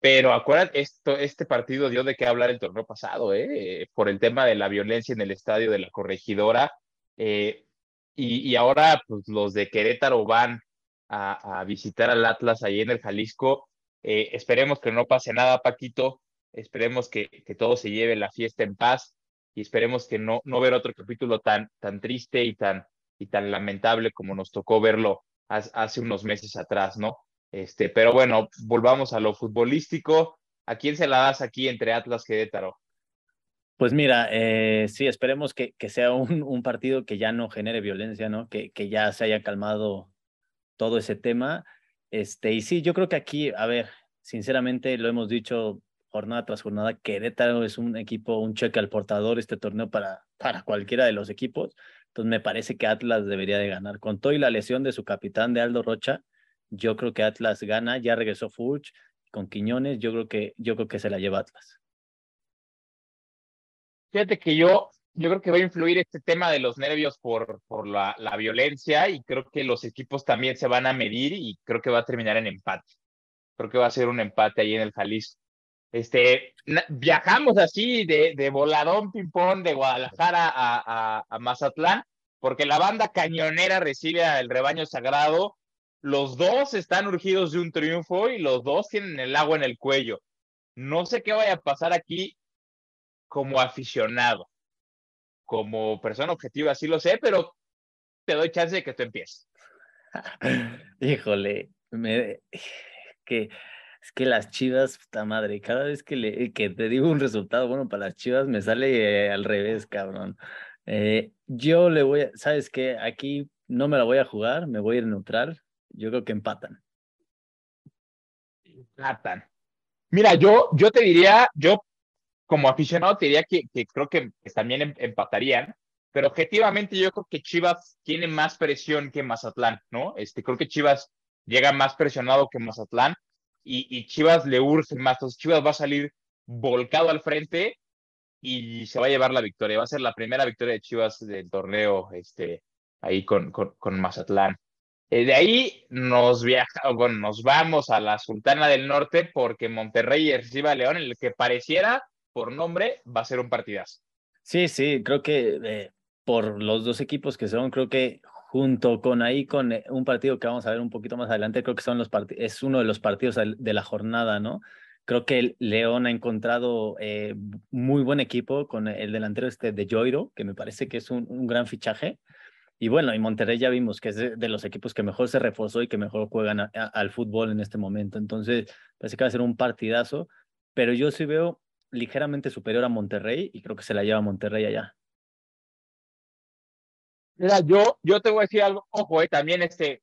pero acuérdate, esto, este partido dio de qué hablar el torneo pasado, ¿eh? por el tema de la violencia en el estadio de la corregidora. Eh, y, ahora pues, los de Querétaro van a, visitar al Atlas ahí en el Jalisco. Eh, esperemos que no pase nada, Paquito. Esperemos que, que, todo se lleve la fiesta en paz y esperemos que no, no ver otro capítulo tan, tan triste y tan, y tan lamentable como nos tocó verlo hace, unos meses atrás, ¿no? Este, pero bueno, volvamos a lo futbolístico. ¿A quién se la das aquí entre Atlas y Querétaro? Pues mira, eh, sí, esperemos que, sea un, partido que ya no genere violencia, ¿no? Que, que ya se haya calmado todo ese tema. Este, y sí, yo creo que aquí, a ver, sinceramente lo hemos dicho jornada tras jornada, Querétaro es un equipo, un cheque al portador este torneo para, para cualquiera de los equipos. Entonces me parece que Atlas debería de ganar. Con todo y la lesión de su capitán de Aldo Rocha, yo creo que Atlas gana, ya regresó Furch con Quiñones, yo creo que, yo creo que se la lleva Atlas. Fíjate que yo, yo creo que va a influir este tema de los nervios por, por la, la, violencia y creo que los equipos también se van a medir y creo que va a terminar en empate. Creo que va a ser un empate ahí en el Jalisco. Este, viajamos así de, de voladón ping-pong de Guadalajara a, a, a Mazatlán porque la banda cañonera recibe al rebaño sagrado. Los dos están urgidos de un triunfo y los dos tienen el agua en el cuello. No sé qué vaya a pasar aquí como aficionado, como persona objetiva, sí lo sé, pero te doy chance de que tú empieces. [LAUGHS] Híjole, me, que es que las chivas, puta madre, cada vez que, le, que te digo un resultado bueno para las chivas, me sale al revés, cabrón. Eh, yo le voy a, ¿sabes qué? Aquí no me la voy a jugar, me voy a ir neutral. Yo creo que empatan. Empatan. Mira, yo, yo te diría, yo como aficionado te diría que, creo que también em, empatarían, pero objetivamente yo creo que Chivas tiene más presión que Mazatlán, ¿no? Este, creo que Chivas llega más presionado que Mazatlán y, Chivas le urge más, entonces Chivas va a salir volcado al frente y se va a llevar la victoria, va a ser la primera victoria de Chivas del torneo, este, ahí con, con, Mazatlán. Eh, de ahí nos viaja, bueno, nos vamos a la Sultana del Norte porque Monterrey recibe a León, en el que pareciera por nombre va a ser un partidazo. Sí, sí, creo que eh, por los dos equipos que son, creo que junto con ahí, con eh, un partido que vamos a ver un poquito más adelante, creo que son los es uno de los partidos de la jornada, ¿no? Creo que León ha encontrado eh, muy buen equipo con el delantero este de Joiro, que me parece que es un, un gran fichaje. Y bueno, y Monterrey ya vimos que es de, los equipos que mejor se reforzó y que mejor juegan al fútbol en este momento. Entonces, parece que va a ser un partidazo, pero yo sí veo ligeramente superior a Monterrey y creo que se la lleva Monterrey allá. Yo, yo te voy a decir algo, ojo, eh, también este,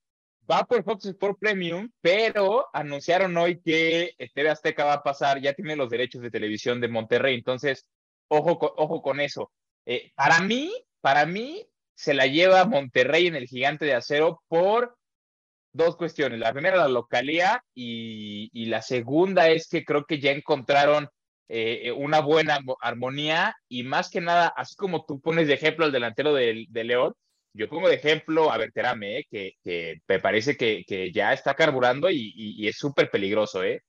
va por Fox Sport Premium, pero anunciaron hoy que TV Azteca va a pasar, ya tiene los derechos de televisión de Monterrey, entonces, ojo, ojo con eso. Eh, para mí, para mí, se la lleva Monterrey en el gigante de acero por dos cuestiones. La primera, la localía, y la segunda es que creo que ya encontraron eh, eh, una buena armonía y más que nada, así como tú pones de ejemplo al delantero de, León, yo pongo de ejemplo a Berterame, eh, que, me parece que, ya está carburando y, es súper peligroso. ¿eh?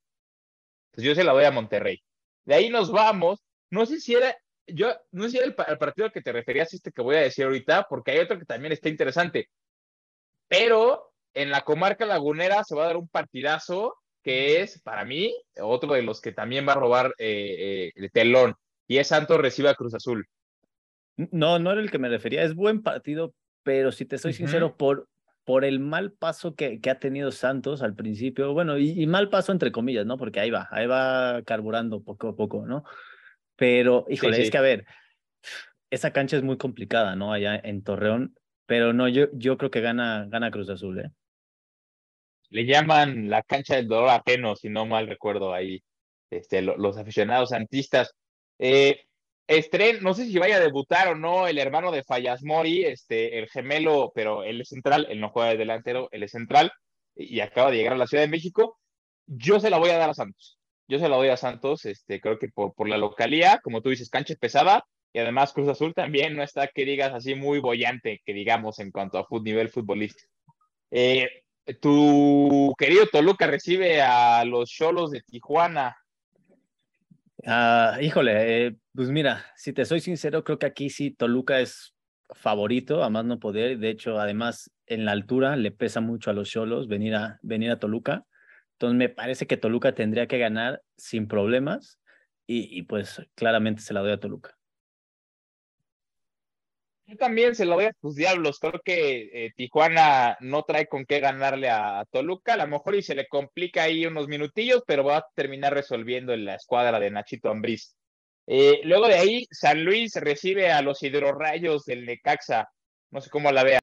Entonces yo se la doy a Monterrey. De ahí nos vamos. No sé si era, yo no sé el, partido al que te referías, este que voy a decir ahorita, porque hay otro que también está interesante. pero en la comarca lagunera se va a dar un partidazo que es, para mí, otro de los que también va a robar eh, eh, el telón, y es Santos recibe a Cruz Azul. No, no era el que me refería, es buen partido, pero si te soy sincero, por, por el mal paso que, que, ha tenido Santos al principio, bueno, y, mal paso entre comillas, ¿no? Porque ahí va, ahí va carburando poco a poco, ¿no? Pero, híjole, es que a ver, esa cancha es muy complicada, ¿no? Allá en Torreón, pero no, yo, yo creo que gana, gana Cruz Azul, ¿eh? Le llaman la cancha del dolor ajeno, si no mal recuerdo ahí, este, los aficionados santistas. Eh, Estren, no sé si vaya a debutar o no el hermano de Fallas Mori, este, el gemelo, pero él es central, él no juega de delantero, él es central y acaba de llegar a la Ciudad de México. Yo se la voy a dar a Santos. Yo se la doy a Santos, este, creo que por, por la localía, como tú dices, cancha es pesada y además Cruz Azul también no está, que digas, así muy bollante, que digamos, en cuanto a nivel futbolístico. Eh, tu querido Toluca recibe a los Cholos de Tijuana Ah, híjole, eh, pues mira, si te soy sincero, creo que aquí sí Toluca es favorito, a más no poder. De hecho, además, en la altura le pesa mucho a los Cholos venir a, venir a Toluca. Entonces, me parece que Toluca tendría que ganar sin problemas y pues claramente se la doy a Toluca. Yo también se lo voy a tus diablos. Creo que eh, Tijuana no trae con qué ganarle a, Toluca. A lo mejor y se le complica ahí unos minutillos, pero va a terminar resolviendo en la escuadra de Nachito Ambriz. Eh, luego de ahí, San Luis recibe a los hidrorrayos del Necaxa. No sé cómo la vea.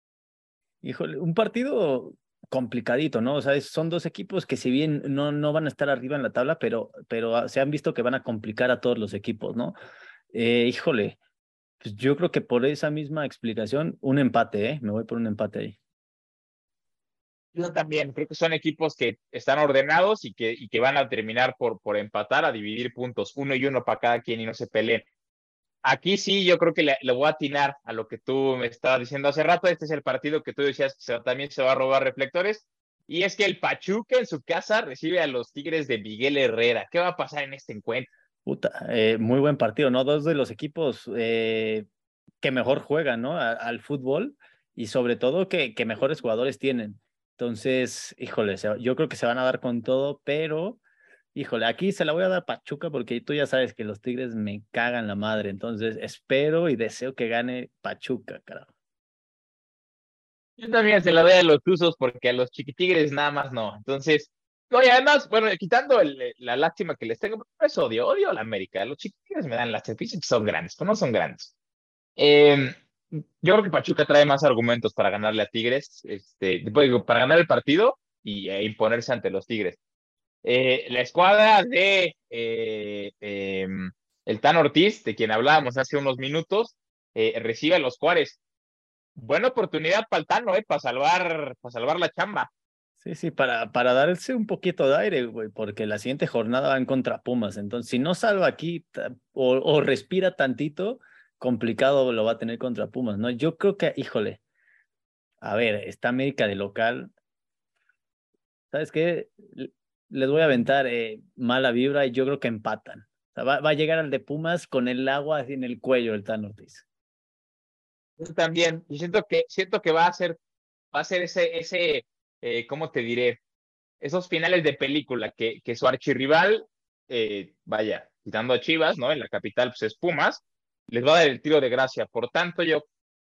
Híjole, un partido complicadito, ¿no? O sea, son dos equipos que si bien no, no van a estar arriba en la tabla, pero, pero se han visto que van a complicar a todos los equipos, ¿no? Eh, híjole, pues yo creo que por esa misma explicación, un empate, ¿eh? Me voy por un empate ahí. Yo también, creo que son equipos que están ordenados y que, y que van a terminar por, por empatar, a dividir puntos, uno y uno para cada quien y no se peleen. Aquí sí, yo creo que le, voy a atinar a lo que tú me estabas diciendo hace rato. Este es el partido que tú decías que también se va a robar reflectores. Y es que el Pachuca en su casa recibe a los Tigres de Miguel Herrera. ¿Qué va a pasar en este encuentro? Eh, muy buen partido, ¿no? Dos de los equipos eh, que mejor juegan, ¿no? al fútbol y sobre todo que, que, mejores jugadores tienen. Entonces, híjole, yo creo que se van a dar con todo, pero, híjole, aquí se la voy a dar Pachuca porque tú ya sabes que los Tigres me cagan la madre. Entonces, espero y deseo que gane Pachuca, carajo. Yo también se la doy a los Tuzos porque a los Chiquitigres nada más no. Entonces, no, y además, bueno, quitando el, la lástima que les tengo, es odio, odio a la América. Los chiquitines me dan que son grandes, pero no son grandes. Eh, yo creo que Pachuca trae más argumentos para ganarle a Tigres, este, para ganar el partido y e imponerse ante los Tigres. Eh, la escuadra de eh, em, el Tan Ortiz, de quien hablábamos hace unos minutos, eh, recibe a los Juárez. Buena oportunidad para el Tano, eh, para salvar, para salvar la chamba. Sí, sí, para, para darse un poquito de aire, güey, porque la siguiente jornada va en contra Pumas. Entonces, si no salva aquí o, o, respira tantito, complicado lo va a tener contra Pumas, ¿no? Yo creo que, híjole, a ver, está América de local. ¿Sabes qué? Les voy a aventar eh, mala vibra y yo creo que empatan. Va, va, a llegar al de Pumas con el agua en el cuello el Tan Ortiz. Yo también. Y siento que, siento que va a ser, va a ser ese, ese eh, ¿cómo te diré? Esos finales de película que, que su archirrival, eh, vaya, quitando a Chivas, ¿no? En la capital, pues es Pumas, les va a dar el tiro de gracia. Por tanto, yo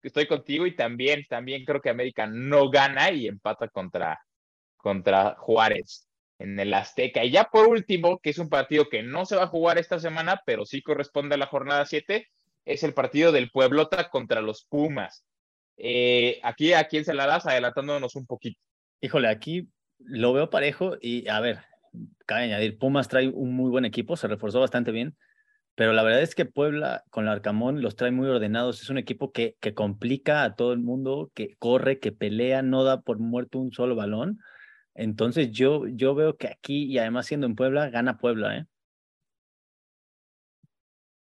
estoy contigo y también, también creo que América no gana y empata contra, contra Juárez en el Azteca. Y ya por último, que es un partido que no se va a jugar esta semana, pero sí corresponde a la jornada 7, es el partido del Pueblota contra los Pumas. Eh, aquí, ¿a quién se la das? Adelantándonos un poquito. Híjole, aquí lo veo parejo y a ver, cabe añadir, Pumas trae un muy buen equipo, se reforzó bastante bien, pero la verdad es que Puebla con el Arcamón los trae muy ordenados, es un equipo que, que complica a todo el mundo, que corre, que pelea, no da por muerto un solo balón. Entonces yo, yo veo que aquí, y además siendo en Puebla, gana Puebla, ¿eh?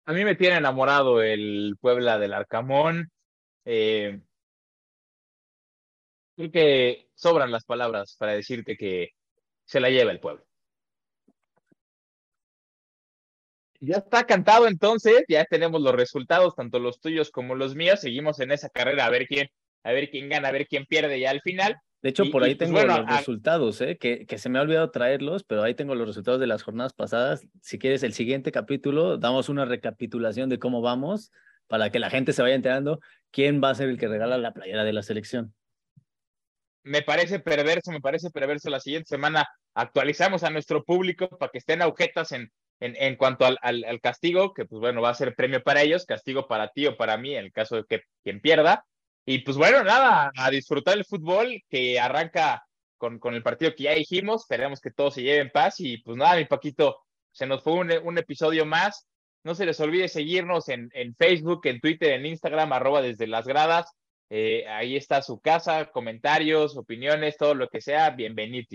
A mí me tiene enamorado el Puebla del Arcamón. Eh, creo que sobran las palabras para decirte que se la lleva el pueblo. Ya está cantado entonces, ya tenemos los resultados, tanto los tuyos como los míos. Seguimos en esa carrera a ver quién, a ver quién gana, a ver quién pierde ya al final. De hecho, por ahí pues, tengo los resultados, ¿eh? que, que se me ha olvidado traerlos, pero ahí tengo los resultados de las jornadas pasadas. Si quieres, el siguiente capítulo, damos una recapitulación de cómo vamos para que la gente se vaya enterando quién va a ser el que regala la playera de la selección. Me parece perverso, me parece perverso. La siguiente semana actualizamos a nuestro público para que estén agujetas en, en, en cuanto al, al, castigo, que pues bueno, va a ser premio para ellos, castigo para ti o para mí en el caso de que quien pierda. Y pues bueno, nada, a disfrutar el fútbol que arranca con, con el partido que ya dijimos. Esperemos que todo se lleve en paz. Y pues nada, mi Paquito, se nos fue un, un episodio más. No se les olvide seguirnos en, en, Facebook, en Twitter, en Instagram, arroba desde las gradas. Eh, ahí está su casa, comentarios, opiniones, todo lo que sea. Bienvenido.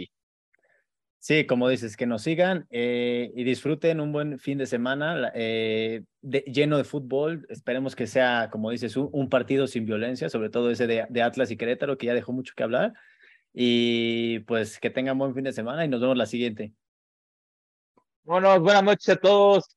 Sí, como dices, que nos sigan eh, y disfruten un buen fin de semana eh, lleno de fútbol. Esperemos que sea, como dices, un, partido sin violencia, sobre todo ese de, Atlas y Querétaro, que ya dejó mucho que hablar. Y pues que tengan buen fin de semana y nos vemos la siguiente. Bueno, buenas noches a todos.